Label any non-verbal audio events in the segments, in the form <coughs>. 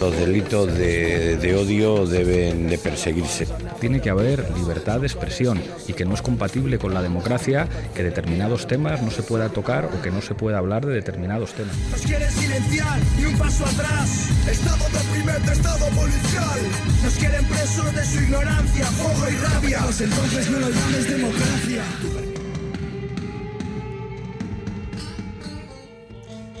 Los delitos de, odio deben de perseguirse. Tiene que haber libertad de expresión y que no es compatible con la democracia que determinados temas no se pueda tocar o que no se pueda hablar de determinados temas. Nos quieren silenciar y un paso atrás. Estado de estado policial. Nos quieren presos de su ignorancia, fuego y rabia. Pues entonces no lo llames democracia.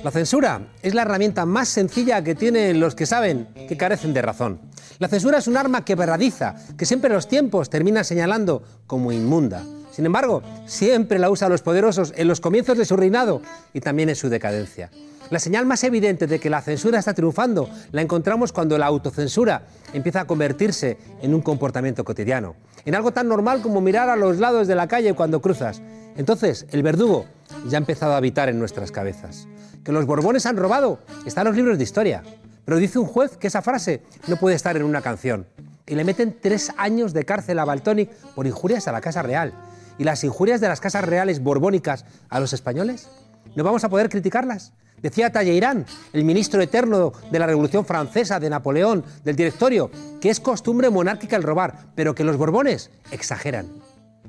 La censura es la herramienta más sencilla que tienen los que saben que carecen de razón. La censura es un arma quebradiza que siempre los tiempos termina señalando como inmunda. Sin embargo, siempre la usan los poderosos en los comienzos de su reinado y también en su decadencia. La señal más evidente de que la censura está triunfando la encontramos cuando la autocensura empieza a convertirse en un comportamiento cotidiano, en algo tan normal como mirar a los lados de la calle cuando cruzas. Entonces, el verdugo ya ha empezado a habitar en nuestras cabezas que los Borbones han robado está en los libros de historia. Pero dice un juez que esa frase no puede estar en una canción. Y le meten tres años de cárcel a Baltonic por injurias a la Casa Real. ¿Y las injurias de las casas reales borbónicas a los españoles? ¿No vamos a poder criticarlas? Decía Talleyrand, el ministro eterno de la Revolución Francesa, de Napoleón, del directorio, que es costumbre monárquica el robar, pero que los Borbones exageran.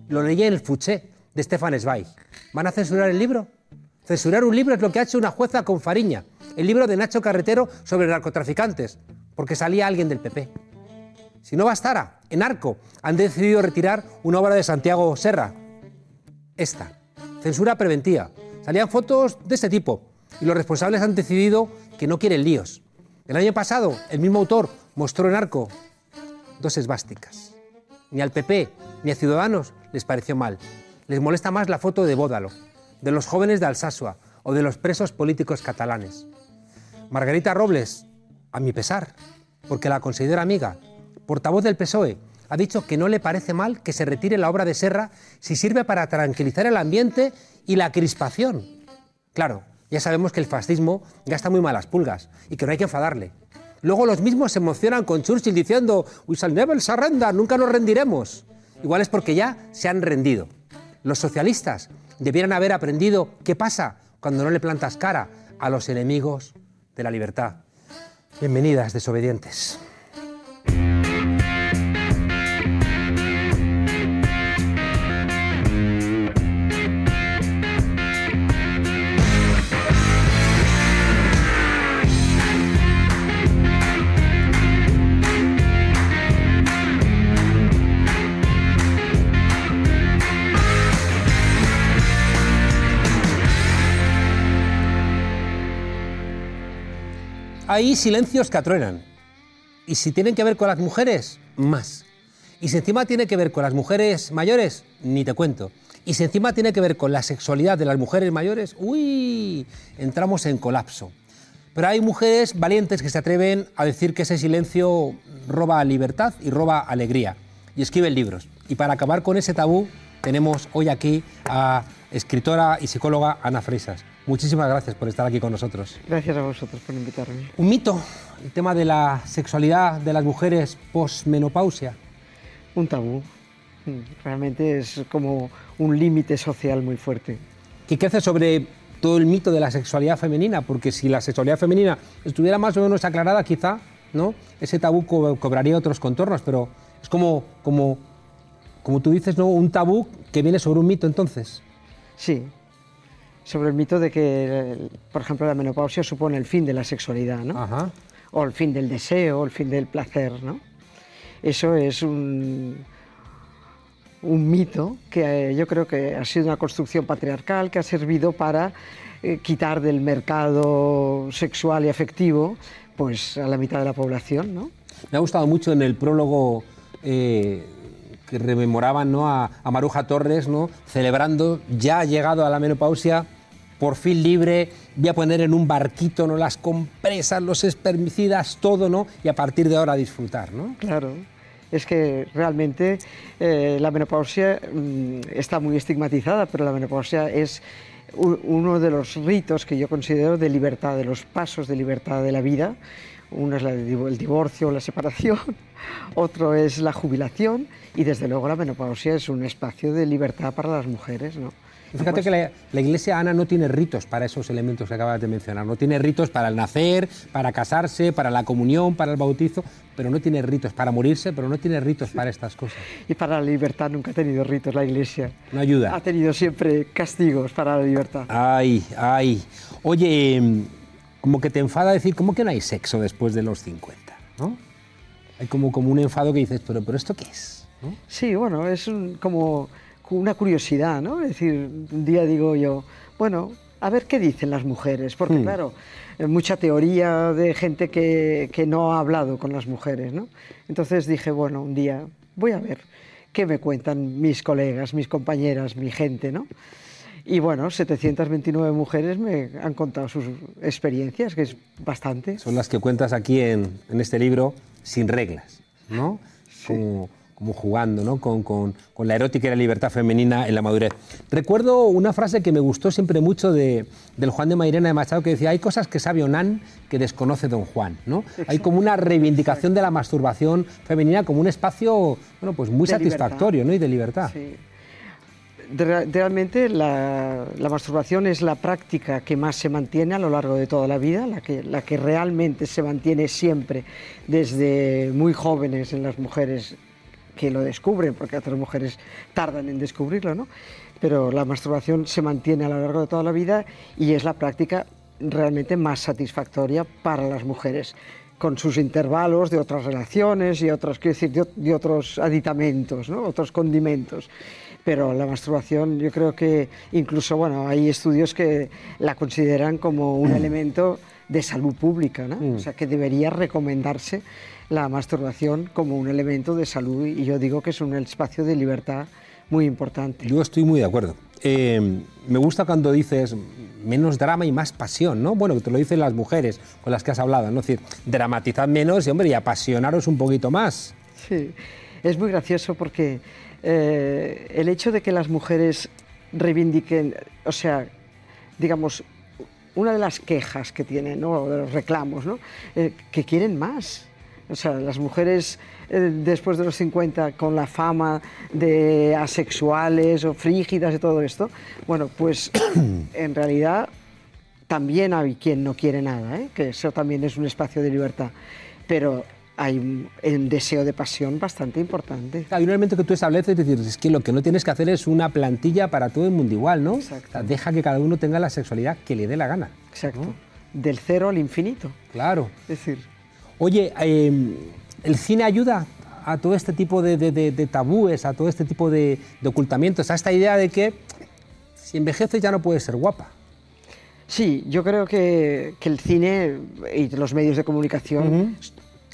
Lo leí en el Fouché de Stefan Zweig. ¿Van a censurar el libro? Censurar un libro es lo que ha hecho una jueza con Fariña, el libro de Nacho Carretero sobre narcotraficantes, porque salía alguien del PP. Si no bastara, en Arco han decidido retirar una obra de Santiago Serra. Esta, censura preventiva. Salían fotos de este tipo y los responsables han decidido que no quieren líos. El año pasado, el mismo autor mostró en Arco dos esvásticas. Ni al PP ni a Ciudadanos les pareció mal. Les molesta más la foto de Bódalo de los jóvenes de Alsasua o de los presos políticos catalanes. Margarita Robles, a mi pesar, porque la considero amiga, portavoz del PSOE, ha dicho que no le parece mal que se retire la obra de Serra si sirve para tranquilizar el ambiente y la crispación. Claro, ya sabemos que el fascismo gasta muy malas pulgas y que no hay que enfadarle. Luego los mismos se emocionan con Churchill diciendo We shall never surrender, nunca nos rendiremos. Igual es porque ya se han rendido. Los socialistas debieran haber aprendido qué pasa cuando no le plantas cara a los enemigos de la libertad. Bienvenidas, desobedientes. Hay silencios que atruenan. Y si tienen que ver con las mujeres, más. Y si encima tiene que ver con las mujeres mayores, ni te cuento. Y si encima tiene que ver con la sexualidad de las mujeres mayores, uy, entramos en colapso. Pero hay mujeres valientes que se atreven a decir que ese silencio roba libertad y roba alegría. Y escriben libros. Y para acabar con ese tabú, tenemos hoy aquí a escritora y psicóloga Ana Fresas. Muchísimas gracias por estar aquí con nosotros. Gracias a vosotros por invitarme. Un mito, el tema de la sexualidad de las mujeres posmenopausia. Un tabú. Realmente es como un límite social muy fuerte. ¿Qué hace sobre todo el mito de la sexualidad femenina? Porque si la sexualidad femenina estuviera más o menos aclarada, quizá ¿no? ese tabú cobraría otros contornos, pero es como, como, como tú dices, ¿no? un tabú que viene sobre un mito entonces. Sí, sobre el mito de que, por ejemplo, la menopausia supone el fin de la sexualidad, ¿no? O el fin del deseo, o el fin del placer, ¿no? Eso es un, un mito que eh, yo creo que ha sido una construcción patriarcal que ha servido para eh, quitar del mercado sexual y afectivo pues a la mitad de la población, ¿no? Me ha gustado mucho en el prólogo eh, que rememoraban ¿no? a, Maruja Torres, ¿no? celebrando, ya ha llegado a la menopausia, por fin libre, voy a poner en un barquito ¿no? las compresas, los espermicidas, todo, ¿no? y a partir de ahora disfrutar. ¿no? Claro. Es que realmente eh, la menopausia mm, está muy estigmatizada, pero la menopausia es uno de los ritos que yo considero de libertad, de los pasos de libertad de la vida. Uno es el divorcio o la separación, <laughs> otro es la jubilación y desde luego la menopausia es un espacio de libertad para las mujeres. ¿no? Fíjate que la, la, iglesia, Ana, no tiene ritos para esos elementos que acabas de mencionar. No tiene ritos para el nacer, para casarse, para la comunión, para el bautizo, pero no tiene ritos para morirse, pero no tiene ritos para estas cosas. Y para la libertad nunca ha tenido ritos la iglesia. No ayuda. Ha tenido siempre castigos para la libertad. Ay, ay. Oye, como que te enfada decir, ¿cómo que no hay sexo después de los 50? ¿no? Hay como, como un enfado que dices, pero, pero ¿esto qué es? ¿no? Sí, bueno, es un, como una curiosidad, ¿no? Es decir, un día digo yo, bueno, a ver qué dicen las mujeres, porque Hmm. claro, eh, mucha teoría de gente que, que no ha hablado con las mujeres, ¿no? Entonces dije, bueno, un día voy a ver qué me cuentan mis colegas, mis compañeras, mi gente, ¿no? Y bueno, 729 mujeres me han contado sus experiencias, que es bastante. Son las que cuentas aquí en, en este libro, sin reglas, ¿no? Como, como jugando, ¿no? Con, con- con la erótica y la libertad femenina en la madurez. Recuerdo una frase que me gustó siempre mucho de, del Juan de Mairena de Machado que decía, hay cosas que sabe Onan que desconoce Don Juan, ¿no? Hay como una reivindicación de la masturbación femenina como un espacio, bueno, pues muy De libertad. satisfactorio, ¿no? Y de libertad. Sí. Realmente la, la masturbación es la práctica que más se mantiene a lo largo de toda la vida, la que, la que realmente se mantiene siempre desde muy jóvenes en las mujeres que lo descubren, porque otras mujeres tardan en descubrirlo, ¿no? Pero la masturbación se mantiene a lo largo de toda la vida y es la práctica realmente más satisfactoria para las mujeres, con sus intervalos de otras relaciones y otros, quiero decir, de, de otros aditamentos, ¿no? otros condimentos. Pero la masturbación, yo creo que incluso, bueno, hay estudios que la consideran como un elemento de salud pública, ¿no? O sea, que debería recomendarse la masturbación como un elemento de salud y yo digo que es un espacio de libertad muy importante. Yo estoy muy de acuerdo. Eh, me gusta cuando dices menos drama y más pasión, ¿no? Bueno, que te lo dicen las mujeres con las que has hablado, ¿no? Es decir, dramatizad menos y, hombre, y apasionaros un poquito más. Sí, es muy gracioso porque eh, el hecho de que las mujeres reivindiquen, o sea, digamos, una de las quejas que tienen, ¿no? o de los reclamos, ¿no? Eh, que quieren más. O sea, las mujeres eh, después de los 50 con la fama de asexuales o frígidas y todo esto, bueno, pues <coughs> en realidad también hay quien no quiere nada, ¿eh? que eso también es un espacio de libertad, pero hay un, un deseo de pasión bastante importante. Hay un elemento que tú estableces, es decir, es que lo que no tienes que hacer es una plantilla para todo el mundo igual, ¿no? Exacto. O sea, deja que cada uno tenga la sexualidad que le dé la gana. Exacto. Del cero al infinito. Claro. Es decir, Oye, eh, ¿el cine ayuda a todo este tipo de, de- de- de tabúes, a todo este tipo de, de ocultamientos, a esta idea de que si envejeces ya no puedes ser guapa? Sí, yo creo que, que el cine y los medios de comunicación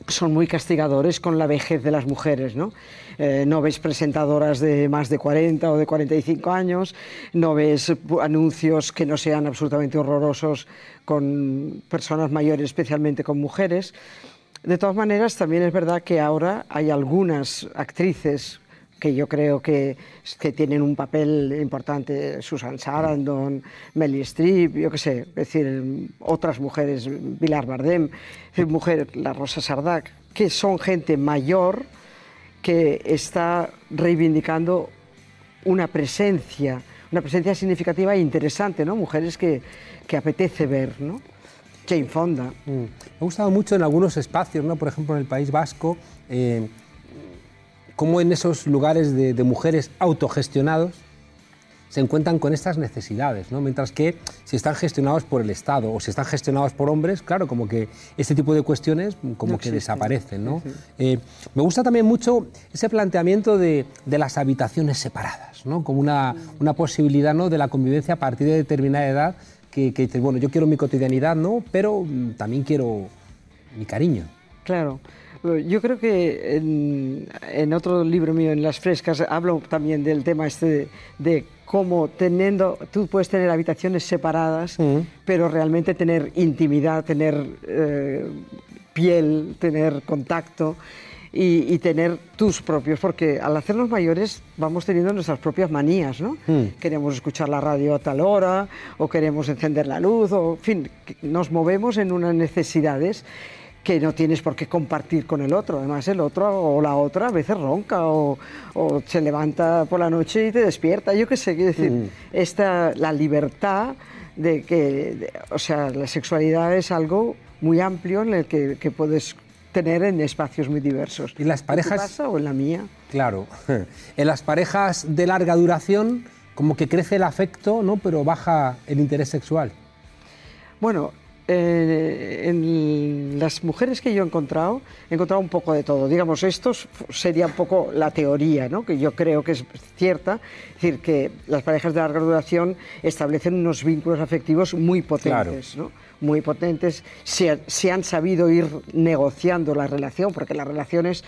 son muy castigadores con la vejez de las mujeres, ¿no? Eh, no ves presentadoras de más de 40 o de 45 años, no ves anuncios que no sean absolutamente horrorosos con personas mayores, especialmente con mujeres. De todas maneras, también es verdad que ahora hay algunas actrices que yo creo que, que tienen un papel importante, Susan Sarandon, Meryl Streep, yo qué sé, es decir, otras mujeres, Pilar Bardem, mujer, la Rosa Sardac, que son gente mayor que está reivindicando una presencia, una presencia significativa e interesante, ¿no? Mujeres que, que apetece ver, ¿no? Jane Fonda. Mm. Me ha gustado mucho en algunos espacios, ¿no? por ejemplo en el País Vasco, eh, cómo en esos lugares de, de mujeres autogestionados se encuentran con estas necesidades, ¿no? mientras que si están gestionados por el Estado o si están gestionados por hombres, claro, como que este tipo de cuestiones como No que desaparecen. ¿no? Eh, me gusta también mucho ese planteamiento de, de las habitaciones separadas, ¿no? como una, una posibilidad ¿no? de la convivencia a partir de determinada edad que, que dices, bueno, yo quiero mi cotidianidad, ¿no? pero mm, también quiero mi cariño. Claro. Yo creo que en, en otro libro mío, en Las Frescas, hablo también del tema este de, de cómo teniendo, tú puedes tener habitaciones separadas, pero realmente tener intimidad, tener eh, piel, tener contacto y, y tener tus propios, porque al hacernos mayores vamos teniendo nuestras propias manías, ¿no? Queremos escuchar la radio a tal hora, o queremos encender la luz, o en fin, nos movemos en unas necesidades que no tienes por qué compartir con el otro. Además, el otro o la otra a veces ronca o, o se levanta por la noche y te despierta. Yo qué sé, quiero decir, Mm. esta, la libertad de que, de- o sea, la sexualidad es algo muy amplio en el que, que puedes tener en espacios muy diversos. ¿Y las ¿En tu parejas? casa o en la mía? Claro. <laughs> En las parejas de larga duración, como que crece el afecto, ¿no? Pero baja el interés sexual. Bueno, eh, en las mujeres que yo he encontrado, he encontrado un poco de todo. Digamos, esto sería un poco la teoría, ¿no? que yo creo que es cierta. Es decir, que las parejas de larga duración establecen unos vínculos afectivos muy potentes. ¿no? Muy potentes. Se, se han sabido ir negociando la relación, porque las relaciones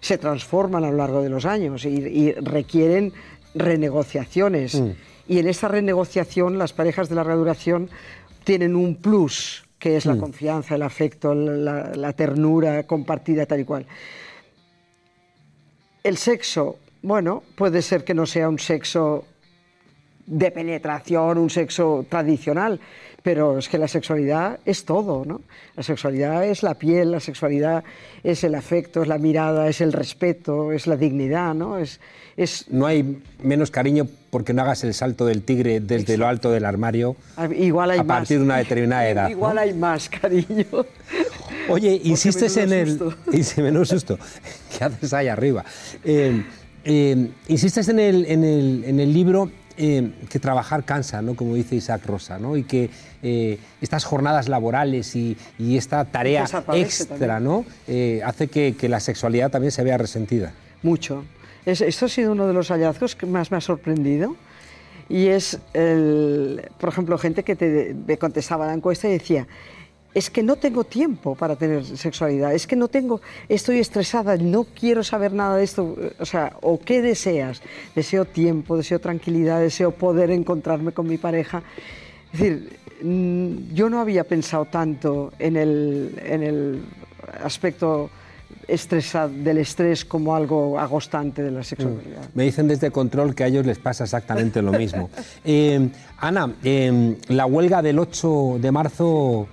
se transforman a lo largo de los años y, y requieren renegociaciones. Y en esta renegociación, las parejas de larga duración tienen un plus, que es la confianza, el afecto, la, la ternura compartida, tal y cual. El sexo, bueno, puede ser que no sea un sexo de penetración, un sexo tradicional, pero es que la sexualidad es todo, ¿no? La sexualidad es la piel, la sexualidad es el afecto, es la mirada, es el respeto, es la dignidad, ¿no? Es, es No hay menos cariño porque no hagas el salto del tigre desde lo alto del armario Igual hay a más. partir de una determinada <laughs> edad. Igual ¿no? hay más, cariño. <laughs> Oye, <laughs> insistes en el. Y se menudo susto. ¿Qué haces ahí arriba? Eh, eh, insistes en el, en el, en el libro eh, que trabajar cansa, ¿no? Como dice Isaac Rosa, ¿no? Y que eh, estas jornadas laborales y, y esta tarea extra. ¿no? Eh, hace que, que la sexualidad también se vea resentida. Mucho. Es- esto ha sido uno de los hallazgos que más me ha sorprendido. Y es, el, por ejemplo, gente que te, me contestaba la encuesta y decía, es que no tengo tiempo para tener sexualidad, es que no tengo, estoy estresada, no quiero saber nada de esto. O sea, ¿o qué deseas? Deseo tiempo, deseo tranquilidad, deseo poder encontrarme con mi pareja. Es decir, mm, yo no había pensado tanto en el, en el aspecto estresa- del estrés como algo agostante de la sexualidad. Me dicen desde control que a ellos les pasa exactamente lo mismo. <laughs> Eh, Ana, eh, la huelga del 8 de marzo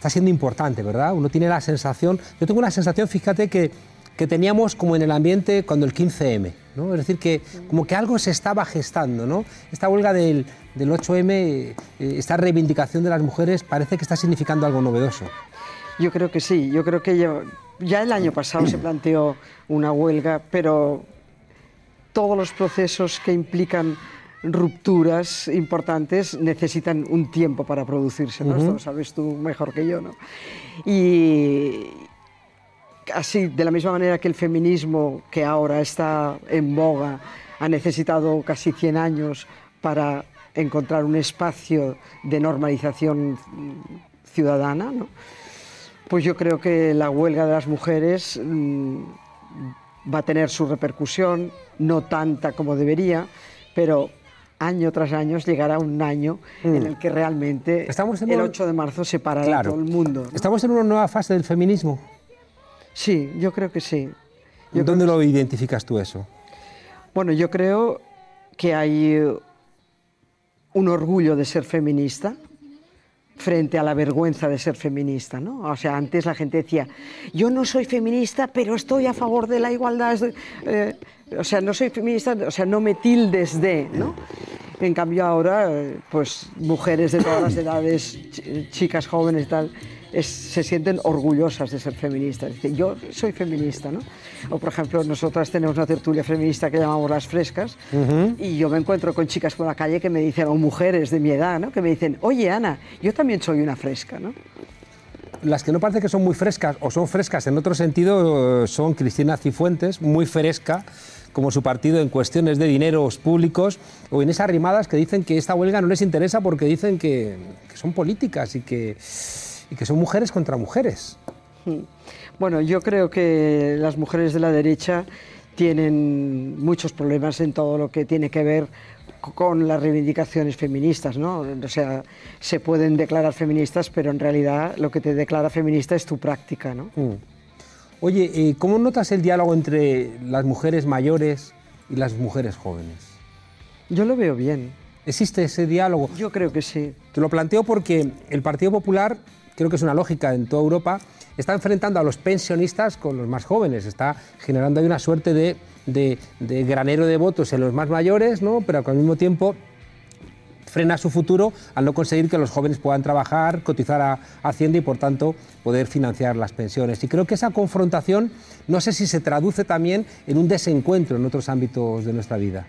está siendo importante, ¿verdad? Uno tiene la sensación, yo tengo la sensación, fíjate, que, que teníamos como en el ambiente cuando el 15M, ¿no? Es decir, que como que algo se estaba gestando, ¿no? Esta huelga del, del 8M, eh, esta reivindicación de las mujeres, parece que está significando algo novedoso. Yo creo que sí, yo creo que ya el año pasado se planteó una huelga, pero todos los procesos que implican rupturas importantes necesitan un tiempo para producirse, ¿no? Esto lo sabes tú mejor que yo, ¿no? Y así, de la misma manera que el feminismo, que ahora está en boga, ha necesitado casi 100 años para encontrar un espacio de normalización ciudadana, ¿no? Pues yo creo que la huelga de las mujeres mm, va a tener su repercusión, no tanta como debería, pero año tras año llegará un año en el que realmente Mm. Estamos en el un- 8 de marzo separará Claro. a todo el mundo. ¿no? ¿Estamos en una nueva fase del feminismo? Sí, yo creo que sí. Yo ¿Dónde lo identificas tú eso? Bueno, yo creo que hay eh, un orgullo de ser feminista frente a la vergüenza de ser feminista, ¿no? O sea, antes la gente decía, yo no soy feminista, pero estoy a favor de la igualdad. eh, o sea, no soy feminista, o sea, no me tildes de, ¿no? En cambio ahora, pues mujeres de todas las edades, ch- chicas jóvenes y tal, es- se sienten orgullosas de ser feministas. Dicen, yo soy feminista, ¿no? O por ejemplo, nosotras tenemos una tertulia feminista que llamamos Las Frescas y yo me encuentro con chicas por la calle que me dicen, o mujeres de mi edad, ¿no? Que me dicen, oye Ana, yo también soy una fresca, ¿no? Las que no parece que son muy frescas o son frescas en otro sentido eh, son Cristina Cifuentes, muy fresca, como su partido en cuestiones de dineros públicos, o Inés Arrimadas, que dicen que esta huelga no les interesa porque dicen que, que son políticas y que, y que son mujeres contra mujeres. Bueno, yo creo que las mujeres de la derecha tienen muchos problemas en todo lo que tiene que ver con las reivindicaciones feministas, ¿no? O sea, se pueden declarar feministas, pero en realidad lo que te declara feminista es tu práctica, ¿no? Oye, eh, ¿cómo notas el diálogo entre las mujeres mayores y las mujeres jóvenes? Yo lo veo bien. ¿Existe ese diálogo? Yo creo que sí. Te lo planteo porque el Partido Popular, creo que es una lógica en toda Europa, está enfrentando a los pensionistas con los más jóvenes, está generando ahí una suerte de, de, de granero de votos en los más mayores, ¿no? pero al mismo tiempo frena su futuro al no conseguir que los jóvenes puedan trabajar, cotizar a Hacienda y por tanto poder financiar las pensiones. Y creo que esa confrontación no sé si se traduce también en un desencuentro en otros ámbitos de nuestra vida.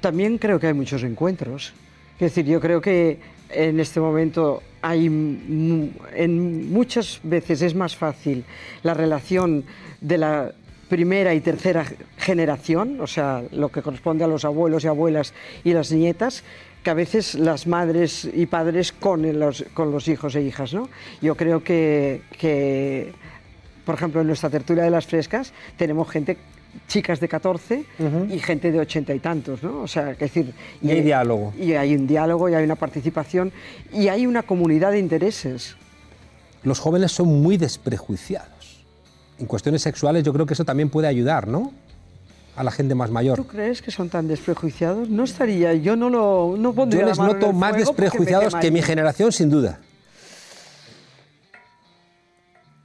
También creo que hay muchos encuentros. Es decir, yo creo que en este momento hay en muchas veces es más fácil la relación de la primera y tercera generación, o sea, lo que corresponde a los abuelos y abuelas y las nietas, que a veces las madres y padres con los, con los hijos e hijas. ¿no? Yo creo que, que, por ejemplo, en nuestra tertulia de las frescas tenemos gente chicas de 14 y gente de ochenta y tantos, ¿no? O sea, es decir... Y, hay diálogo. Y hay un diálogo, y hay una participación, y hay una comunidad de intereses. Los jóvenes son muy desprejuiciados. En cuestiones sexuales yo creo que eso también puede ayudar, ¿no? A la gente más mayor. ¿Tú crees que son tan desprejuiciados? No estaría, yo no lo no pondría Yo les la mano noto más desprejuiciados que mi generación, sin duda.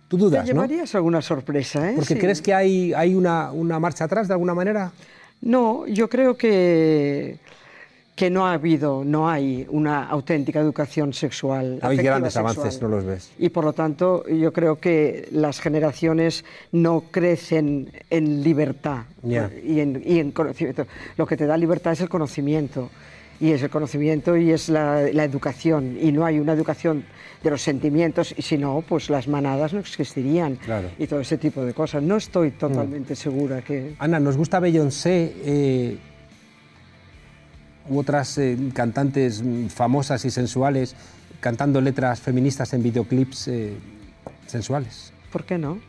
Tú Te dudas, ¿no? llevarías alguna sorpresa, ¿eh? Porque Sí. crees que hay, hay una, una marcha atrás de alguna manera. No, yo creo que, que no ha habido, no hay una auténtica educación sexual. Hay grandes sexual. avances, no los ves. Y por lo tanto, yo creo que las generaciones no crecen en libertad y, en, y en conocimiento. Lo que te da libertad es el conocimiento. Y es el conocimiento y es la, la educación. Y no hay una educación de los sentimientos, y si no, pues las manadas no existirían. Claro. Y todo ese tipo de cosas. No estoy totalmente segura que. Ana, nos gusta Beyoncé eh, u otras eh, cantantes mm, famosas y sensuales cantando letras feministas en videoclips eh, sensuales. ¿Por qué no?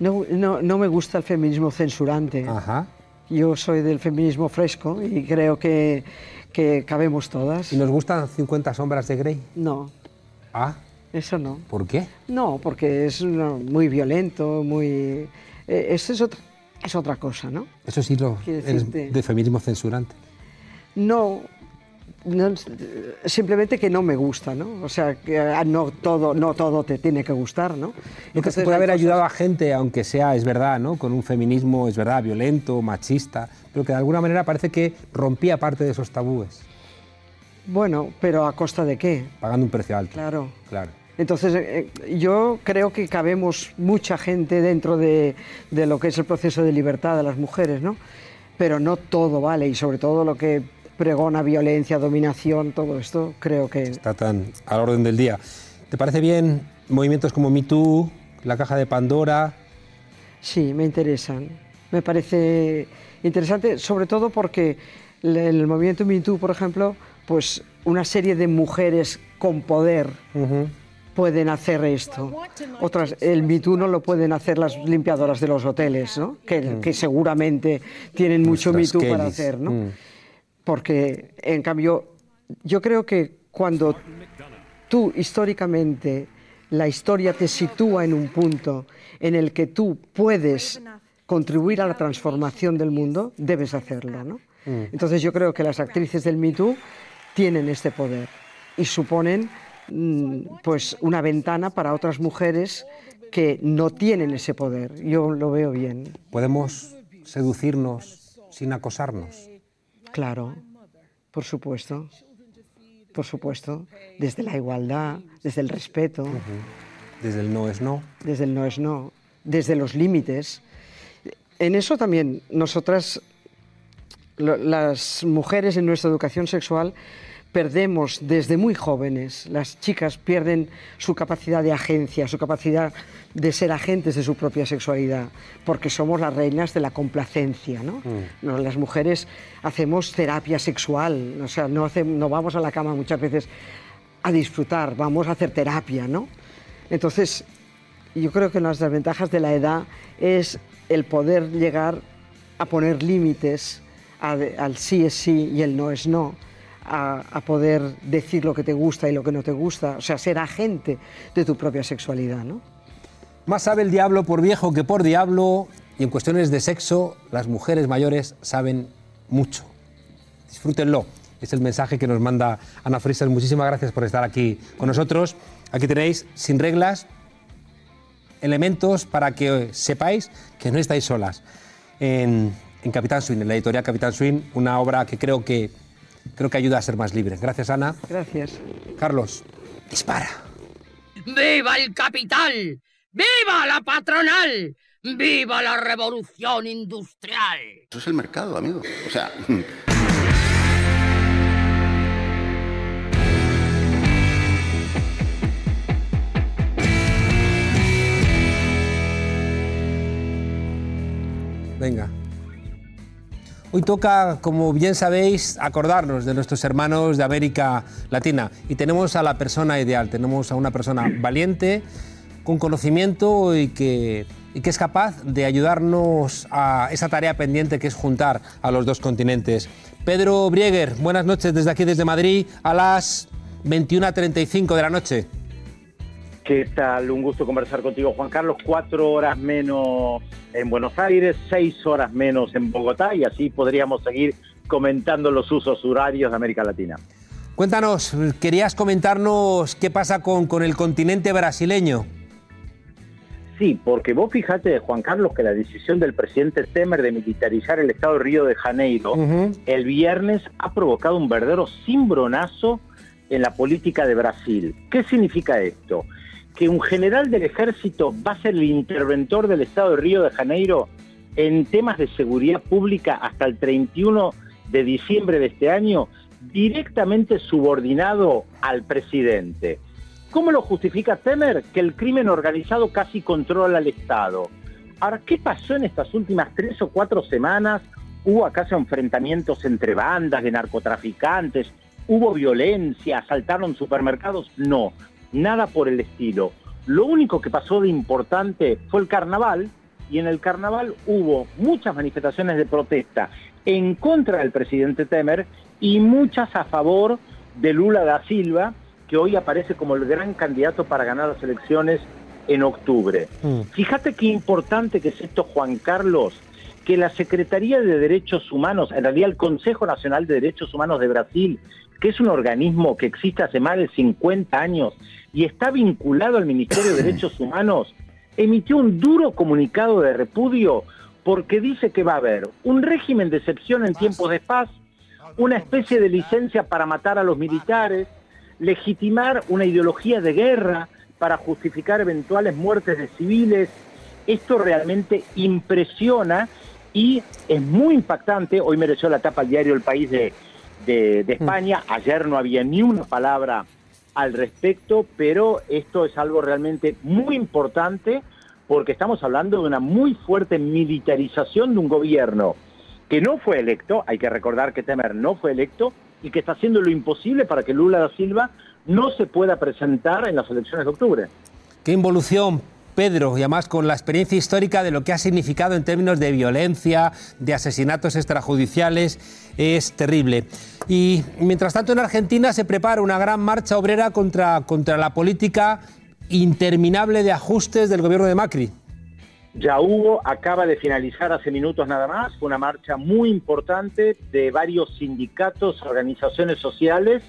No, no, no me gusta el feminismo censurante. Ajá. Yo soy del feminismo fresco y creo que, que cabemos todas. ¿Y nos gustan 50 sombras de Grey? No, Ah, eso no. ¿por qué? No, porque es muy violento, muy... eh, eso es otra, es otra cosa, ¿no? Eso sí lo es de feminismo censurante. No, no, simplemente que no me gusta, ¿no? O sea, que ah, no todo, no todo te tiene que gustar, ¿no? Entonces puede haber cosas- ayudado a gente, aunque sea, es verdad, ¿no? Con un feminismo, es verdad, violento, machista, pero que de alguna manera parece que rompía parte de esos tabúes, Bueno, pero ¿a costa de qué? pagando un precio alto. Claro. Claro. Entonces, eh, yo creo que cabemos mucha gente dentro de, de lo que es el proceso de libertad de las mujeres, ¿no? Pero no todo vale, y sobre todo lo que pregona violencia, dominación, todo esto, creo que... Está tan al orden del día. ¿Te parece bien movimientos como Me Too, la caja de Pandora? Sí, me interesan. Me parece interesante, sobre todo porque el movimiento Me Too, por ejemplo, pues una serie de mujeres con poder pueden hacer esto. Otras, el Me Too no lo pueden hacer las limpiadoras de los hoteles, ¿no? que, que seguramente tienen mucho Me Nuestras Too para hacer. ¿no? Mm. Porque, en cambio, yo creo que cuando tú históricamente la historia te sitúa en un punto en el que tú puedes contribuir a la transformación del mundo, debes hacerlo. ¿no? Entonces yo creo que las actrices del Me Too tienen este poder y suponen mm, pues una ventana para otras mujeres que no tienen ese poder. Yo lo veo bien, ¿Podemos seducirnos sin acosarnos? Claro, por supuesto, por supuesto, desde la igualdad, desde el respeto. Desde el no es no. desde el no es no, desde los límites. En eso también nosotras, lo- las mujeres en nuestra educación sexual, perdemos desde muy jóvenes, las chicas pierden su capacidad de agencia, su capacidad de ser agentes de su propia sexualidad, porque somos las reinas de la complacencia. ¿no? No, Las mujeres hacemos terapia sexual, o sea, no, hace- no vamos a la cama muchas veces a disfrutar, vamos a hacer terapia. ¿no? Entonces, yo creo que una de las ventajas de la edad es el poder llegar a poner límites al sí es sí y el no es no, a, poder decir lo que te gusta y lo que no te gusta, o sea, ser agente de tu propia sexualidad, ¿no? Más sabe el diablo por viejo que por diablo, y en cuestiones de sexo, las mujeres mayores saben mucho. disfrútenlo. Es el mensaje que nos manda Ana Frisas. Muchísimas gracias por estar aquí con nosotros. Aquí tenéis, sin reglas, elementos para que sepáis que no estáis solas. En, en Capitán Swing, en la editorial Capitán Swing, una obra que creo que, creo que ayuda a ser más libre. Gracias, Ana. Gracias. Carlos, dispara. ¡Viva el capital! ¡Viva la patronal! ¡Viva la revolución industrial! Eso es el mercado, amigo. O sea... Venga. Hoy toca, como bien sabéis, acordarnos de nuestros hermanos de América Latina. Y tenemos a la persona ideal, tenemos a una persona <clears throat> valiente, con conocimiento y que, y que es capaz de ayudarnos a esa tarea pendiente que es juntar a los dos continentes. Pedro Brieger, buenas noches desde aquí, desde Madrid, a las 21.35 de la noche. ¿Qué tal? Un gusto conversar contigo, Juan Carlos. Cuatro horas menos en Buenos Aires, seis horas menos en Bogotá y así podríamos seguir comentando los usos horarios de América Latina. Cuéntanos, querías comentarnos qué pasa con, con el continente brasileño. Sí, porque vos fíjate, Juan Carlos, que la decisión del presidente Temer de militarizar el estado de Río de Janeiro el viernes ha provocado un verdadero cimbronazo en la política de Brasil. ¿Qué significa esto? Que un general del ejército va a ser el interventor del estado de Río de Janeiro en temas de seguridad pública hasta el 31 de diciembre de este año, directamente subordinado al presidente. ¿Cómo lo justifica Temer? Que el crimen organizado casi controla al Estado. Ahora, ¿qué pasó en estas últimas tres o cuatro semanas? ¿Hubo acaso enfrentamientos entre bandas de narcotraficantes? ¿Hubo violencia? ¿Asaltaron supermercados? No, nada por el estilo. Lo único que pasó de importante fue el carnaval y en el carnaval hubo muchas manifestaciones de protesta en contra del presidente Temer y muchas a favor de Lula da Silva, que hoy aparece como el gran candidato para ganar las elecciones en octubre. Mm. Fíjate qué importante que es esto, Juan Carlos, que la Secretaría de Derechos Humanos, en realidad el Consejo Nacional de Derechos Humanos de Brasil, que es un organismo que existe hace más de 50 años y está vinculado al Ministerio de Derechos Humanos, emitió un duro comunicado de repudio porque dice que va a haber un régimen de excepción en tiempos de paz, una especie de licencia para matar a los militares, legitimar una ideología de guerra para justificar eventuales muertes de civiles. Esto realmente impresiona y es muy impactante. Hoy mereció la tapa al diario El País de, de, de España. Ayer no había ni una palabra al respecto, pero esto es algo realmente muy importante porque estamos hablando de una muy fuerte militarización de un gobierno que no fue electo, hay que recordar que Temer no fue electo, y que está haciendo lo imposible para que Lula da Silva no se pueda presentar en las elecciones de octubre. Qué involución, Pedro, y además con la experiencia histórica de lo que ha significado en términos de violencia, de asesinatos extrajudiciales, es terrible. Y mientras tanto en Argentina se prepara una gran marcha obrera contra, contra la política interminable de ajustes del gobierno de Macri. Ya hubo, acaba de finalizar hace minutos nada más, fue una marcha muy importante de varios sindicatos, organizaciones sociales,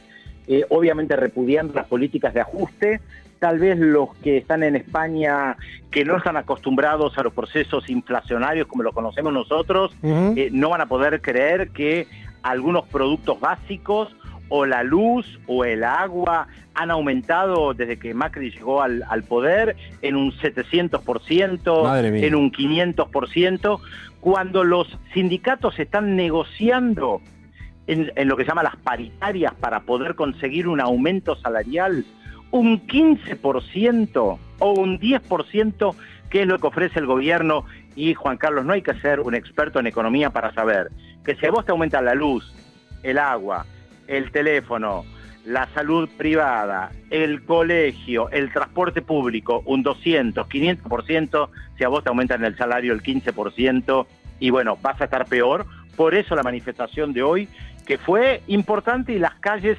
eh, obviamente repudiando las políticas de ajuste. Tal vez los que están en España, que no están acostumbrados a los procesos inflacionarios como lo conocemos nosotros, eh, no van a poder creer que algunos productos básicos o la luz o el agua han aumentado desde que Macri llegó al, al poder en un 700%, Madre mía. en un 500%, cuando los sindicatos están negociando en, en lo que se llama las paritarias para poder conseguir un aumento salarial, un 15% o un 10%, que es lo que ofrece el gobierno. Y Juan Carlos, no hay que ser un experto en economía para saber que si a vos te aumenta la luz, el agua, el teléfono, la salud privada, el colegio, el transporte público, un 200, 500%, si a vos te aumentan el salario el 15%, y bueno, vas a estar peor. Por eso la manifestación de hoy, que fue importante y las calles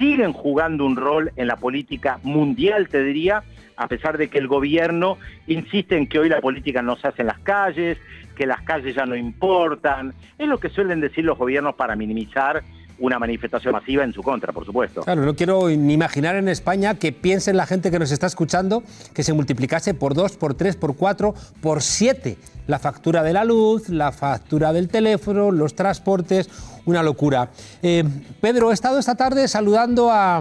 siguen jugando un rol en la política mundial, te diría, a pesar de que el gobierno insiste en que hoy la política no se hace en las calles, que las calles ya no importan, es lo que suelen decir los gobiernos para minimizar una manifestación masiva en su contra, por supuesto. Claro, no quiero ni imaginar en España que piensen la gente que nos está escuchando que se multiplicase por dos, por tres, por cuatro, por siete la factura de la luz, la factura del teléfono, los transportes, una locura. Eh, Pedro, he estado esta tarde saludando a,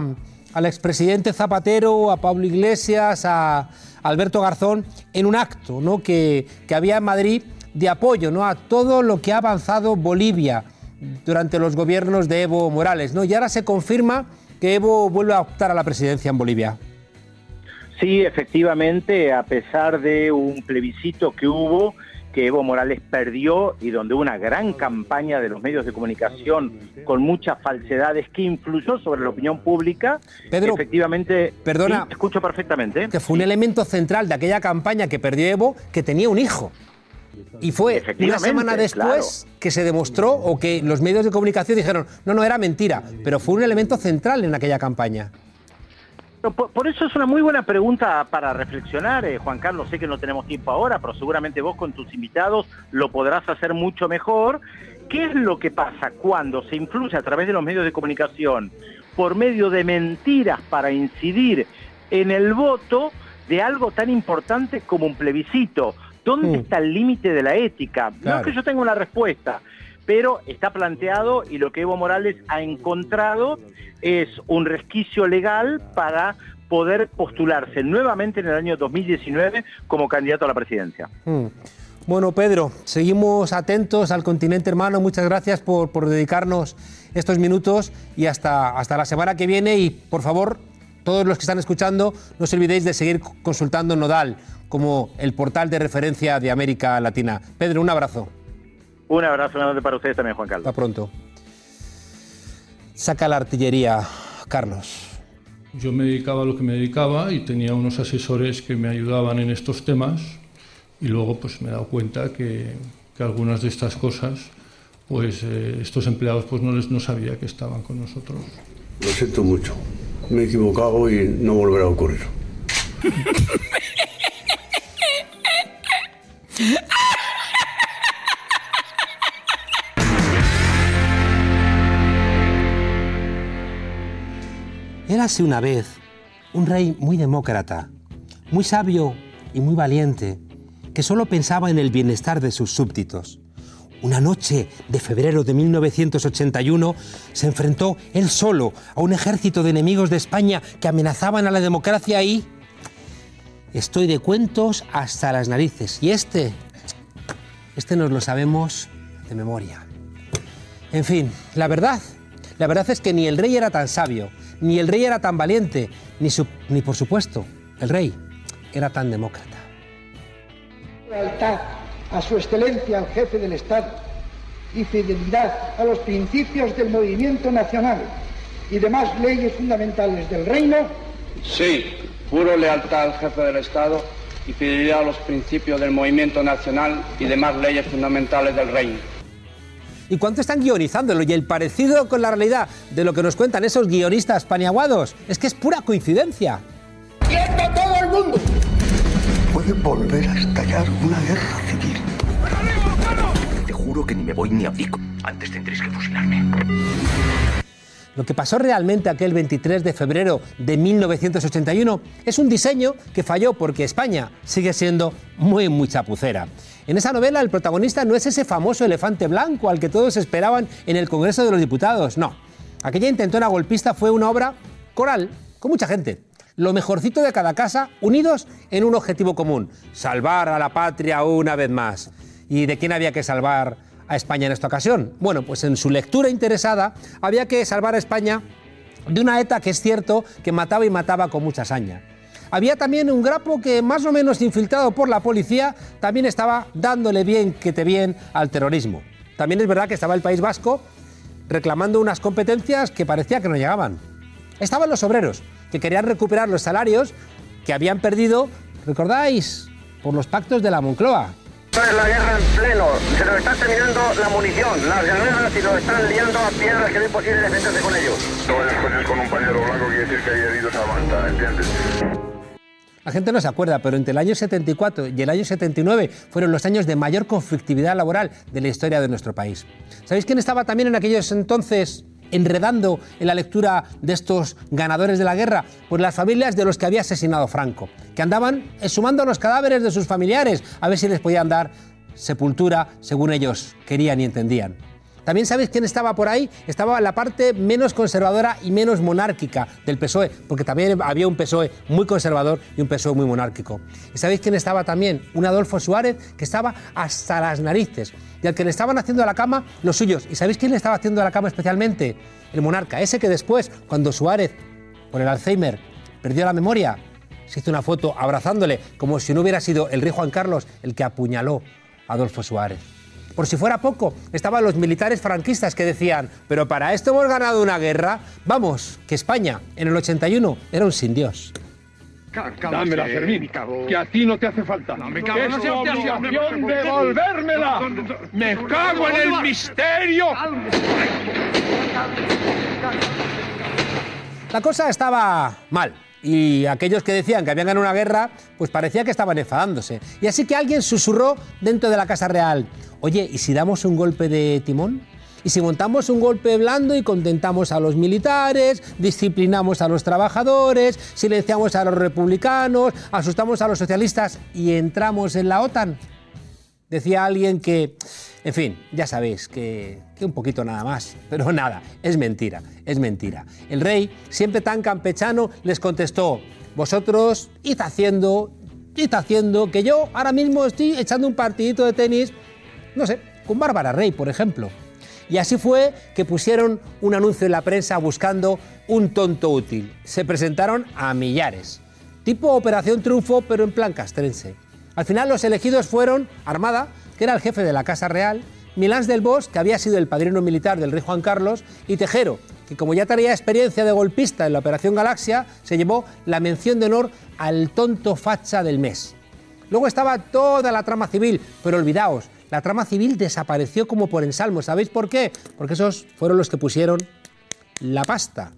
al expresidente Zapatero, a Pablo Iglesias, a Alberto Garzón, en un acto ¿no? que, que había en Madrid de apoyo ¿no? a todo lo que ha avanzado Bolivia durante los gobiernos de Evo Morales. ¿no? Y ahora se confirma que Evo vuelve a optar a la presidencia en Bolivia. Sí, efectivamente, a pesar de un plebiscito que hubo, que Evo Morales perdió y donde una gran campaña de los medios de comunicación con muchas falsedades que influyó sobre la opinión pública. Pedro, efectivamente, perdona, sí, escucho perfectamente. Que fue un elemento central de aquella campaña que perdió Evo, que tenía un hijo. Y fue una semana después claro. que se demostró o que los medios de comunicación dijeron, no, no, era mentira, pero fue un elemento central en aquella campaña. Por, por, eso es una muy buena pregunta para reflexionar, eh, Juan Carlos. Sé que no tenemos tiempo ahora, pero seguramente vos con tus invitados lo podrás hacer mucho mejor. ¿Qué es lo que pasa cuando se influye a través de los medios de comunicación por medio de mentiras para incidir en el voto de algo tan importante como un plebiscito? ¿Dónde mm. está el límite de la ética? Claro. No es que yo tenga una respuesta, pero está planteado y lo que Evo Morales ha encontrado es un resquicio legal para poder postularse nuevamente en el año 2019 como candidato a la presidencia. Mm. Bueno, Pedro, seguimos atentos al continente hermano. Muchas gracias por, por dedicarnos estos minutos y hasta, hasta la semana que viene. Y por favor, todos los que están escuchando, no os olvidéis de seguir consultando Nodal como el portal de referencia de América Latina. Pedro, un abrazo. Un abrazo grande para ustedes también, Juan Carlos. Hasta pronto. Saca la artillería, Carlos. Yo me dedicaba a lo que me dedicaba y tenía unos asesores que me ayudaban en estos temas y luego pues me he dado cuenta que, que algunas de estas cosas pues eh, estos empleados pues no les no sabía que estaban con nosotros. Lo siento mucho. Me he equivocado y no volverá a ocurrir. <laughs> Érase una vez un rey muy demócrata, muy sabio y muy valiente, que solo pensaba en el bienestar de sus súbditos. Una noche de febrero de 1981 se enfrentó él solo a un ejército de enemigos de España que amenazaban a la democracia y... Estoy de cuentos hasta las narices. Y este, este nos lo sabemos de memoria. En fin, la verdad, la verdad es que ni el rey era tan sabio, ni el rey era tan valiente, ni, su, ni por supuesto, el rey era tan demócrata. Lealtad a su excelencia, el jefe del Estado, y fidelidad a los principios del movimiento nacional y demás leyes fundamentales del reino. Sí, juro lealtad al jefe del Estado y fidelidad a los principios del movimiento nacional y demás leyes fundamentales del reino. ¿Y cuánto están guionizándolo? Y el parecido con la realidad de lo que nos cuentan esos guionistas paniaguados es que es pura coincidencia. ¡Quieto todo el mundo! Puede volver a estallar una guerra civil. Te juro que ni me voy ni abdico. Antes tendréis que fusilarme. Lo que pasó realmente aquel 23 de febrero de 1981 es un diseño que falló porque España sigue siendo muy, muy chapucera. En esa novela el protagonista no es ese famoso elefante blanco al que todos esperaban en el Congreso de los Diputados, no. Aquella intentona golpista fue una obra coral, con mucha gente. Lo mejorcito de cada casa, unidos en un objetivo común, salvar a la patria una vez más. ¿Y de quién había que salvar a España en esta ocasión? Bueno, pues en su lectura interesada había que salvar a España de una ETA que es cierto que mataba y mataba con mucha saña. Había también un grapo que, más o menos infiltrado por la policía, también estaba dándole bien que te bien al terrorismo. También es verdad que estaba el País Vasco reclamando unas competencias que parecía que no llegaban. Estaban los obreros, que querían recuperar los salarios que habían perdido, ¿recordáis? Por los pactos de la Moncloa. Es la guerra en pleno, se nos está terminando la munición, las granadas y nos están liando a piedras que es posible defenderse con ellos. No vayas coches con un pañuelo blanco, quiere decir que hay heridos a manta, ¿entiendes? La gente no se acuerda, pero entre el año 74 y el año 79 fueron los años de mayor conflictividad laboral de la historia de nuestro país. ¿Sabéis quién estaba también en aquellos entonces enredando en la lectura de estos ganadores de la guerra? Pues las familias de los que había asesinado Franco, que andaban sumando los cadáveres de sus familiares a ver si les podían dar sepultura según ellos querían y entendían. También sabéis quién estaba por ahí. Estaba la parte menos conservadora y menos monárquica del PSOE, porque también había un PSOE muy conservador y un PSOE muy monárquico. ¿Y sabéis quién estaba también? Un Adolfo Suárez que estaba hasta las narices y al que le estaban haciendo a la cama los suyos. ¿Y sabéis quién le estaba haciendo a la cama especialmente? El monarca, ese que después, cuando Suárez, por el Alzheimer, perdió la memoria, se hizo una foto abrazándole como si no hubiera sido el rey Juan Carlos el que apuñaló a Adolfo Suárez. Por si fuera poco, estaban los militares franquistas que decían, pero para esto hemos ganado una guerra. Vamos, que España en el 81 era un sin Dios. Dámela, Fermín, que a ti no te hace falta. No me cago, no seas obligación devolvérmela. Me cago en el misterio. La cosa estaba mal. Y aquellos que decían que habían ganado una guerra, pues parecía que estaban enfadándose. Y así que alguien susurró dentro de la Casa Real, oye, ¿y si damos un golpe de timón? ¿Y si montamos un golpe blando y contentamos a los militares, disciplinamos a los trabajadores, silenciamos a los republicanos, asustamos a los socialistas y entramos en la OTAN? Decía alguien que, en fin, ya sabéis, que, un poquito nada más, pero <laughs> nada, es mentira, es mentira. El rey, siempre tan campechano, les contestó, vosotros id haciendo, id haciendo, que yo ahora mismo estoy echando un partidito de tenis, no sé, con Bárbara Rey, por ejemplo. Y así fue que pusieron un anuncio en la prensa buscando un tonto útil. Se presentaron a millares. Tipo Operación Triunfo, pero en plan castrense. Al final los elegidos fueron Armada, que era el jefe de la Casa Real, Milán del Bosch, que había sido el padrino militar del rey Juan Carlos, y Tejero, que como ya tenía experiencia de golpista en la Operación Galaxia, se llevó la mención de honor al tonto facha del mes. Luego estaba toda la trama civil, pero olvidaos, la trama civil desapareció como por ensalmo. ¿Sabéis por qué? Porque esos fueron los que pusieron la pasta.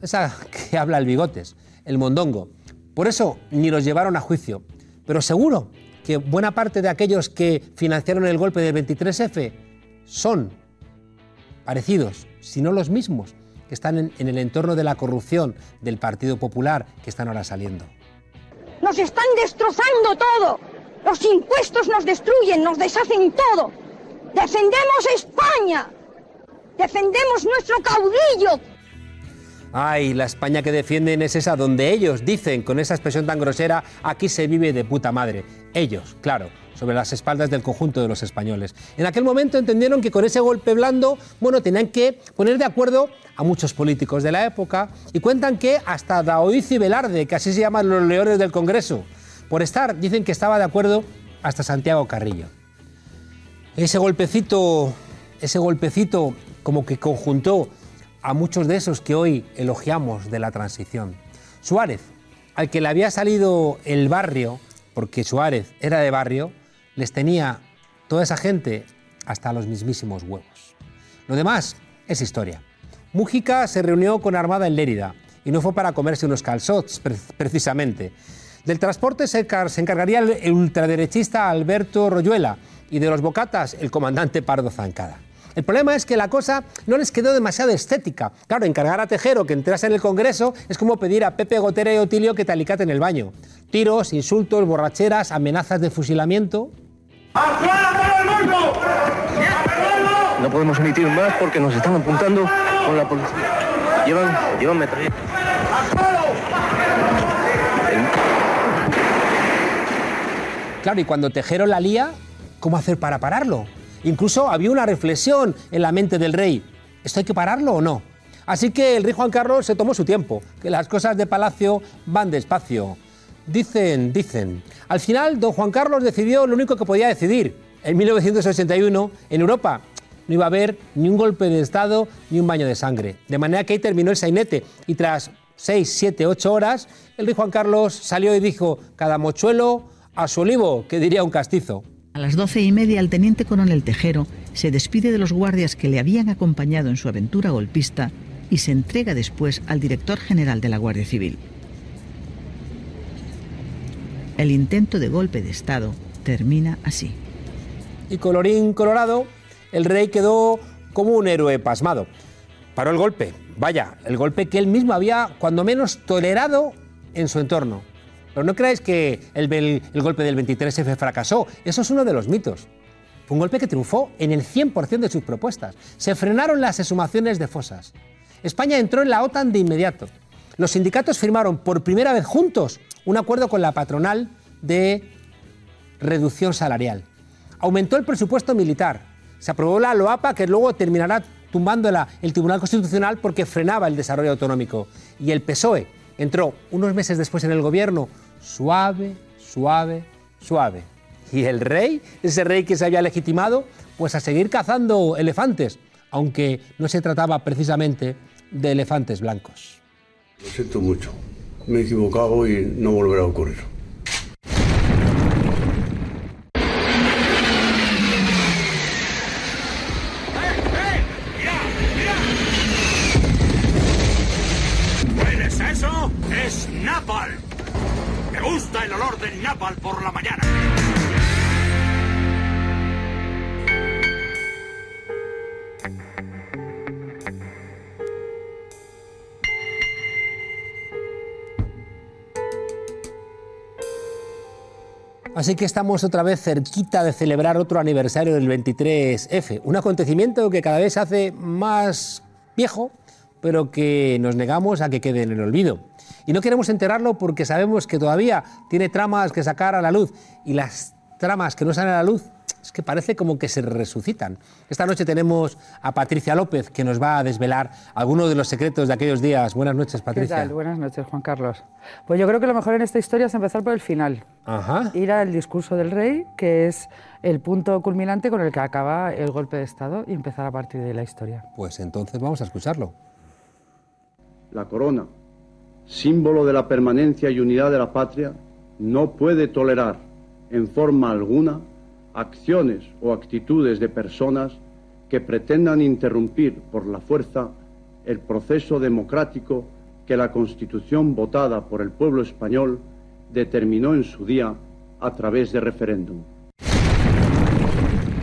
Esa que habla el bigotes, el mondongo. Por eso ni los llevaron a juicio. Pero seguro que buena parte de aquellos que financiaron el golpe del 23F son parecidos, si no los mismos, que están en, el entorno de la corrupción del Partido Popular que están ahora saliendo. Nos están destrozando todo. Los impuestos nos destruyen, nos deshacen todo. Defendemos España. Defendemos nuestro caudillo. Ay, la España que defienden es esa donde ellos dicen con esa expresión tan grosera, aquí se vive de puta madre. Ellos, claro, sobre las espaldas del conjunto de los españoles. En aquel momento entendieron que con ese golpe blando, bueno, tenían que poner de acuerdo a muchos políticos de la época y cuentan que hasta Daoiz y Velarde, que así se llaman los leones del Congreso, por estar, dicen que estaba de acuerdo hasta Santiago Carrillo. Ese golpecito, ese golpecito como que conjuntó a muchos de esos que hoy elogiamos de la transición. Suárez, al que le había salido el barrio, porque Suárez era de barrio, les tenía toda esa gente hasta los mismísimos huevos. Lo demás es historia. Mújica se reunió con Armada en Lérida y no fue para comerse unos calzots, precisamente. Del transporte se, encargaría el ultraderechista Alberto Royuela y de los bocatas el comandante Pardo Zancada. El problema es que la cosa no les quedó demasiado estética. Claro, encargar a Tejero que entrase en el Congreso es como pedir a Pepe Gotera y Otilio que te alicaten el baño. Tiros, insultos, borracheras, amenazas de fusilamiento. No podemos emitir más porque nos están apuntando con la policía. Llevan, llevan metralletas. Claro, y cuando Tejero la lía, ¿cómo hacer para pararlo? Incluso había una reflexión en la mente del rey. ¿Esto hay que pararlo o no? Así que el rey Juan Carlos se tomó su tiempo, que las cosas de palacio van despacio. Dicen, dicen. Al final, don Juan Carlos decidió lo único que podía decidir. En 1981, en Europa, no iba a haber ni un golpe de Estado ni un baño de sangre. De manera que ahí terminó el sainete y tras 6, 7, 8 horas, el rey Juan Carlos salió y dijo, cada mochuelo a su olivo, que diría un castizo. A las doce y media, el teniente coronel Tejero se despide de los guardias que le habían acompañado en su aventura golpista y se entrega después al director general de la Guardia Civil. El intento de golpe de Estado termina así. Y colorín colorado, el rey quedó como un héroe pasmado. Paró el golpe, vaya, el golpe que él mismo había cuando menos tolerado en su entorno. Pero no creáis que el, golpe del 23F fracasó, eso es uno de los mitos. Fue un golpe que triunfó en el 100% de sus propuestas. Se frenaron las exhumaciones de fosas. España entró en la OTAN de inmediato. Los sindicatos firmaron por primera vez juntos un acuerdo con la patronal de reducción salarial. Aumentó el presupuesto militar. Se aprobó la LOAPA que luego terminará tumbando el Tribunal Constitucional porque frenaba el desarrollo autonómico. Y el PSOE entró unos meses después en el gobierno suave, suave, suave. Y el rey, ese rey que se había legitimado, pues a seguir cazando elefantes, aunque no se trataba precisamente de elefantes blancos. Lo siento mucho. Me he equivocado y no volverá a ocurrir. Así que estamos otra vez cerquita de celebrar otro aniversario del 23F, un acontecimiento que cada vez se hace más viejo, pero que nos negamos a que quede en el olvido. Y no queremos enterarlo porque sabemos que todavía tiene tramas que sacar a la luz y las tramas que no salen a la luz es que parece como que se resucitan. Esta noche tenemos a Patricia López que nos va a desvelar algunos de los secretos de aquellos días. Buenas noches, ¿Qué Patricia. tal? Buenas noches, Juan Carlos. Pues yo creo que lo mejor en esta historia es empezar por el final. Ajá. Ir al discurso del rey, que es el punto culminante con el que acaba el golpe de Estado, y empezar a partir de la historia. Pues entonces vamos a escucharlo. La corona, símbolo de la permanencia y unidad de la patria, no puede tolerar en forma alguna acciones o actitudes de personas que pretendan interrumpir por la fuerza el proceso democrático que la Constitución votada por el pueblo español determinó en su día a través de referéndum.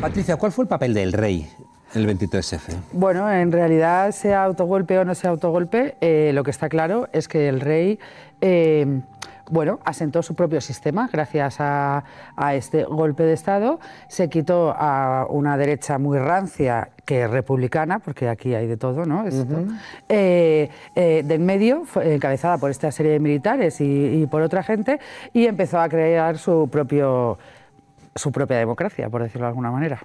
Patricia, ¿cuál fue el papel del rey en el 23F? Bueno, en realidad, sea autogolpe o no sea autogolpe, eh, lo que está claro es que el rey, eh, bueno, asentó su propio sistema gracias a, a este golpe de Estado, se quitó a una derecha muy rancia que es republicana, porque aquí hay de todo, ¿no? Eh, eh, del medio, fue encabezada por esta serie de militares y, y por otra gente, y empezó a crear su propio su propia democracia, por decirlo de alguna manera.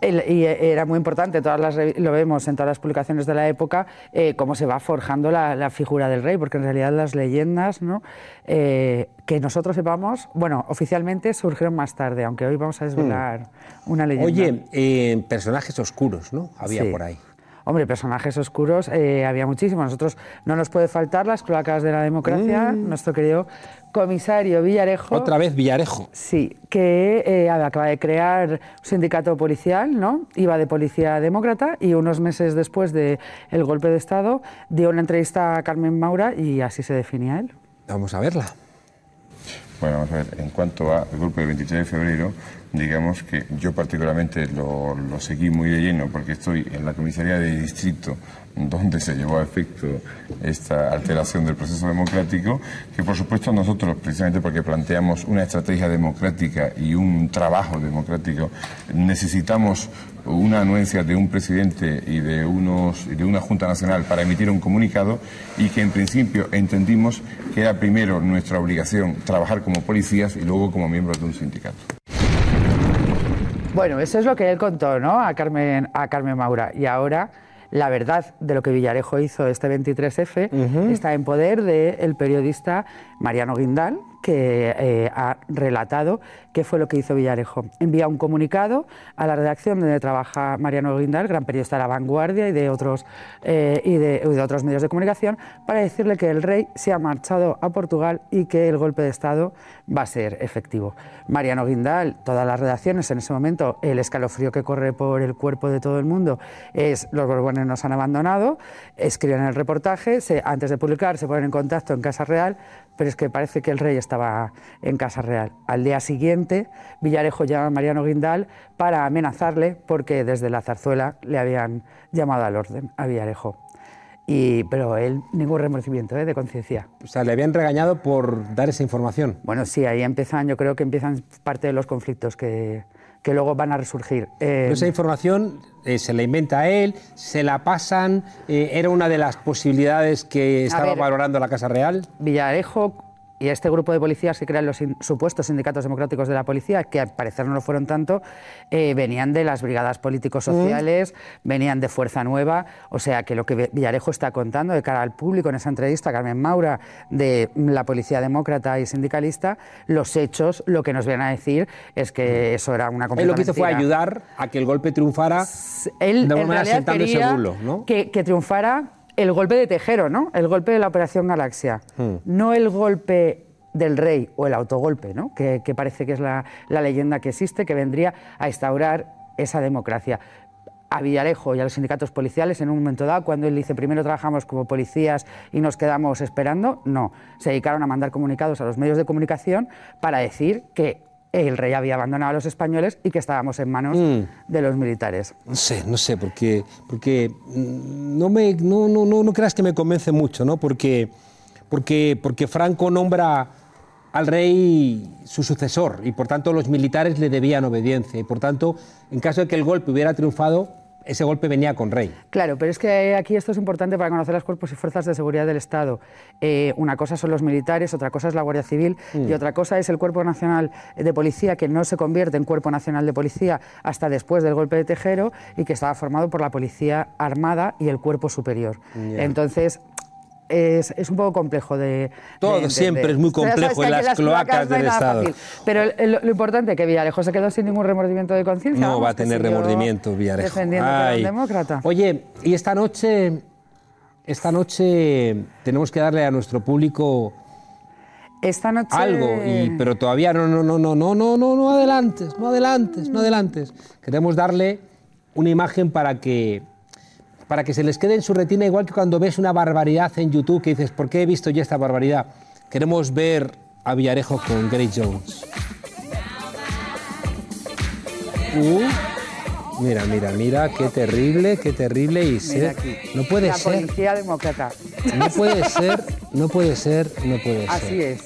Y era muy importante, todas las, lo vemos en todas las publicaciones de la época, eh, cómo se va forjando la, la figura del rey, porque en realidad las leyendas, ¿no? Eh, que nosotros sepamos, bueno, oficialmente surgieron más tarde, aunque hoy vamos a desvelar una leyenda. Oye, eh, personajes oscuros, ¿no? Había Sí. por ahí. Hombre, personajes oscuros eh, había muchísimos. Nosotros no nos puede faltar las cloacas de la democracia, nuestro querido comisario Villarejo. Mm. Otra vez Villarejo. Sí, que eh, acaba de crear un sindicato policial, ¿no? Iba de policía demócrata y unos meses después del golpe de Estado dio una entrevista a Carmen Maura y así se definía él. Vamos a verla. Bueno, vamos a ver, en cuanto al grupo del 23 de febrero, digamos que yo particularmente lo, lo seguí muy de lleno porque estoy en la comisaría de distrito donde se llevó a efecto esta alteración del proceso democrático, que por supuesto nosotros, precisamente porque planteamos una estrategia democrática y un trabajo democrático, necesitamos una anuencia de un presidente y de, unos, y de una Junta Nacional para emitir un comunicado y que en principio entendimos que era primero nuestra obligación trabajar como policías y luego como miembros de un sindicato. Bueno, eso es lo que él contó, ¿no? A Carmen, a Carmen Maura. Y ahora la verdad de lo que Villarejo hizo este 23F está en poder del periodista Mariano Guindal, que eh, ha relatado qué fue lo que hizo Villarejo. Envía un comunicado a la redacción donde trabaja Mariano Guindal, gran periodista de La Vanguardia y de otros, eh, y de, otros medios de comunicación, para decirle que el rey se ha marchado a Portugal y que el golpe de Estado va a ser efectivo. Mariano Guindal, todas las redacciones en ese momento, el escalofrío que corre por el cuerpo de todo el mundo es los Borbones nos han abandonado, escriben el reportaje, antes de publicar se ponen en contacto en Casa Real, pero es que parece que el rey estaba en Casa Real. Al día siguiente, Villarejo llama a Mariano Guindal para amenazarle porque desde la zarzuela le habían llamado al orden a Villarejo. Y, pero él, ningún remordimiento ¿eh? de conciencia. O sea, le habían regañado por dar esa información. Bueno, sí, ahí empiezan, yo creo que empiezan parte de los conflictos que, que luego van a resurgir. Eh, esa información eh, se la inventa a él, se la pasan, eh, era una de las posibilidades que estaba ver, valorando la Casa Real. Villarejo y este grupo de policías que crean los supuestos sindicatos democráticos de la policía, que al parecer no lo fueron tanto, eh, venían de las brigadas políticos sociales, venían de Fuerza Nueva, o sea que lo que Villarejo está contando de cara al público en esa entrevista, Carmen Maura, de la policía demócrata y sindicalista, los hechos, lo que nos vienen a decir es que eso era una Él completa lo que hizo fue ayudar a que el golpe triunfara Él, de alguna manera realidad, sentando ese quería bulo, ¿no? que, que triunfara el golpe de Tejero, ¿no? El golpe de la Operación Galaxia. Hmm. No el golpe del rey o el autogolpe, ¿no? que, que parece que es la, la leyenda que existe, que vendría a instaurar esa democracia. A Villarejo y a los sindicatos policiales en un momento dado, cuando él dice primero trabajamos como policías y nos quedamos esperando, no. Se dedicaron a mandar comunicados a los medios de comunicación para decir que el rey había abandonado a los españoles y que estábamos en manos Mm. de los militares. No sé, no sé, porque, porque mm, no, me, no, no, no, no creas que me convence mucho, ¿no? Porque, porque, porque Franco nombra al rey su sucesor y por tanto los militares le debían obediencia y por tanto, en caso de que el golpe hubiera triunfado, ese golpe venía con rey. Claro, pero es que aquí esto es importante para conocer los cuerpos y fuerzas de seguridad del Estado. Eh, una cosa son los militares, otra cosa es la Guardia Civil Mm. y otra cosa es el Cuerpo Nacional de Policía, que no se convierte en Cuerpo Nacional de Policía hasta después del golpe de Tejero y que estaba formado por la Policía Armada y el Cuerpo Superior. Entonces... Es, es un poco complejo de. Todo de siempre es muy complejo en las cloacas no del Estado. fácil. Pero el- el- lo importante es que Villarejo se quedó sin ningún remordimiento de conciencia. No vamos, va a tener remordimiento Villarejo. Defendiendo que era un Ay. demócrata. Oye, y esta noche, esta noche tenemos que darle a nuestro público Esta noche. algo, y, pero todavía no, no, no, no, no, no, no, no adelantes, no adelantes, no adelantes. Queremos darle una imagen para que, para que se les quede en su retina, igual que cuando ves una barbaridad en YouTube que dices, ¿por qué he visto yo esta barbaridad? Queremos ver a Villarejo con Grace Jones. Uh, mira, mira, mira, qué terrible, qué terrible y ser- no puede la ser, policía demócrata. no puede ser, no puede ser, no puede ser. Así es.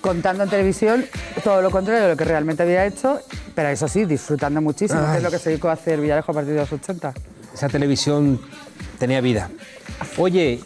Contando en televisión todo lo contrario de lo que realmente había hecho, pero eso sí, disfrutando muchísimo, que es lo que se dedicó a hacer Villarejo a partir de los 80. Esa televisión tenía vida. Oye,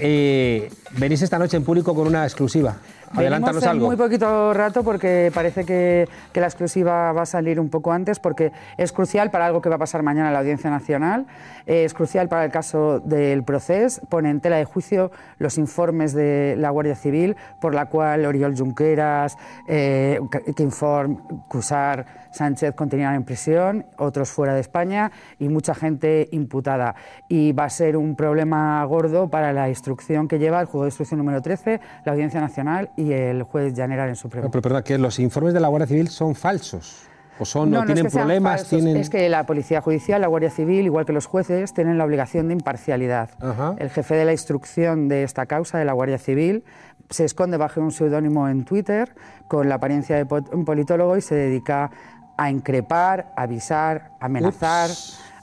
eh, venís esta noche en público con una exclusiva. Adelántanos algo. muy poquito rato porque parece que, que la exclusiva va a salir un poco antes porque es crucial para algo que va a pasar mañana en la Audiencia Nacional, eh, es crucial para el caso del proceso, pone en tela de juicio los informes de la Guardia Civil por la cual Oriol Junqueras, eh, Quinform, Cusar, Sánchez continúan en prisión, otros fuera de España y mucha gente imputada. Y va a ser un problema gordo para la instrucción que lleva el Juego de Instrucción número 13, la Audiencia Nacional y el juez Llanera en Supremo. No, pero perdona, que los informes de la Guardia Civil son falsos. O son, no, es tienen que sean problemas, tienen. Es que la Policía Judicial, la Guardia Civil, igual que los jueces, tienen la obligación de imparcialidad. El jefe de la instrucción de esta causa, de la Guardia Civil, se esconde bajo un seudónimo en Twitter con la apariencia de un politólogo y se dedica a increpar, avisar, amenazar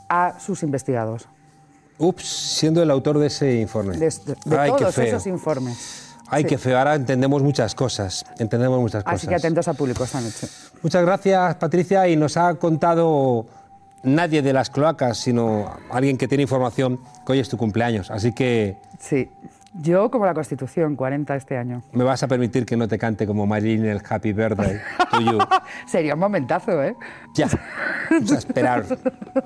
a sus investigados. Ups, siendo el autor de ese informe. De, de Ay, qué todos esos informes. Ay, Sí. qué feo. Ahora entendemos muchas cosas. Entendemos muchas cosas. Así que atentos a público esta noche. Muchas gracias, Patricia. Y nos ha contado nadie de las cloacas, sino alguien que tiene información que hoy es tu cumpleaños. Así que Sí. Yo como la Constitución, 40 este año. me vas a permitir que no te cante como Marilyn el Happy Birthday to you. <laughs> Sería un momentazo, ¿eh? Ya. Vamos a esperar.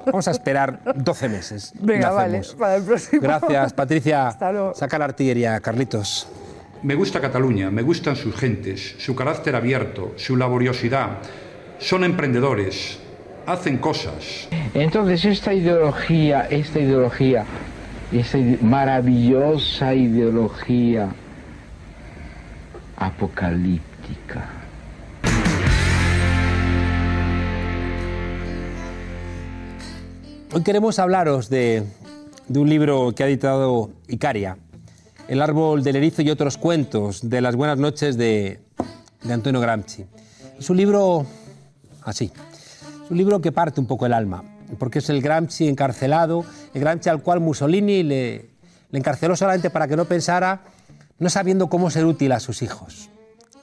Vamos a esperar 12 meses. Venga, vale, para el próximo. Gracias, Patricia. <laughs> Hasta luego. Saca la artillería, Carlitos. Me gusta Cataluña, me gustan sus gentes, su carácter abierto, su laboriosidad. Son emprendedores, hacen cosas. Entonces esta ideología, esta ideología, ide- maravillosa ideología apocalíptica. Hoy queremos hablaros de, de un libro que ha editado Icaria El árbol del erizo y otros cuentos de las buenas noches de, de Antonio Gramsci. Es un libro así, es un libro que parte un poco el alma, porque es el Gramsci encarcelado, el Gramsci al cual Mussolini le, le encarceló solamente para que no pensara, no sabiendo cómo ser útil a sus hijos,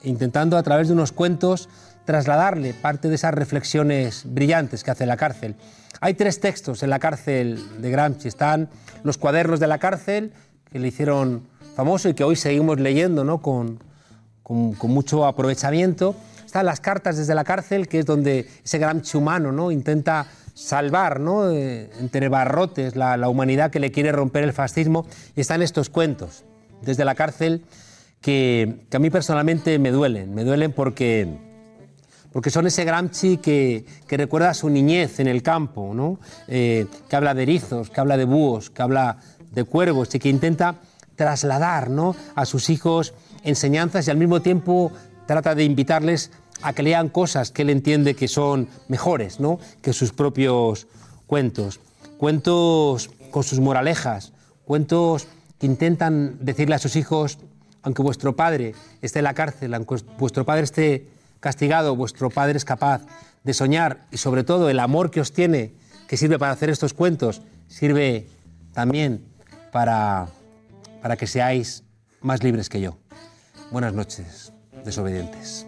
intentando a través de unos cuentos trasladarle parte de esas reflexiones brillantes que hace en la cárcel. Hay tres textos en la cárcel de Gramsci. Están los cuadernos de la cárcel, que le hicieron famoso y que hoy seguimos leyendo ¿no? con, con, con mucho aprovechamiento. Están las cartas desde la cárcel, que es donde ese Gramsci humano ¿no? intenta salvar ¿no? Eh, entre barrotes la, humanidad que le quiere romper el fascismo. Y están estos cuentos desde la cárcel que, a mí personalmente me duelen. Me duelen porque porque son ese Gramsci que, que recuerda a su niñez en el campo, ¿no? Eh, que habla de erizos, que habla de búhos, que habla de cuervos y que intenta trasladar ¿no? a sus hijos enseñanzas y al mismo tiempo trata de invitarles a que lean cosas que él entiende que son mejores ¿no? que sus propios cuentos. Cuentos con sus moralejas, cuentos que intentan decirle a sus hijos, aunque vuestro padre esté en la cárcel, aunque vuestro padre esté castigado, vuestro padre es capaz de soñar y sobre todo el amor que os tiene, que sirve para hacer estos cuentos, sirve también para, para que seáis más libres que yo. Buenas noches, desobedientes.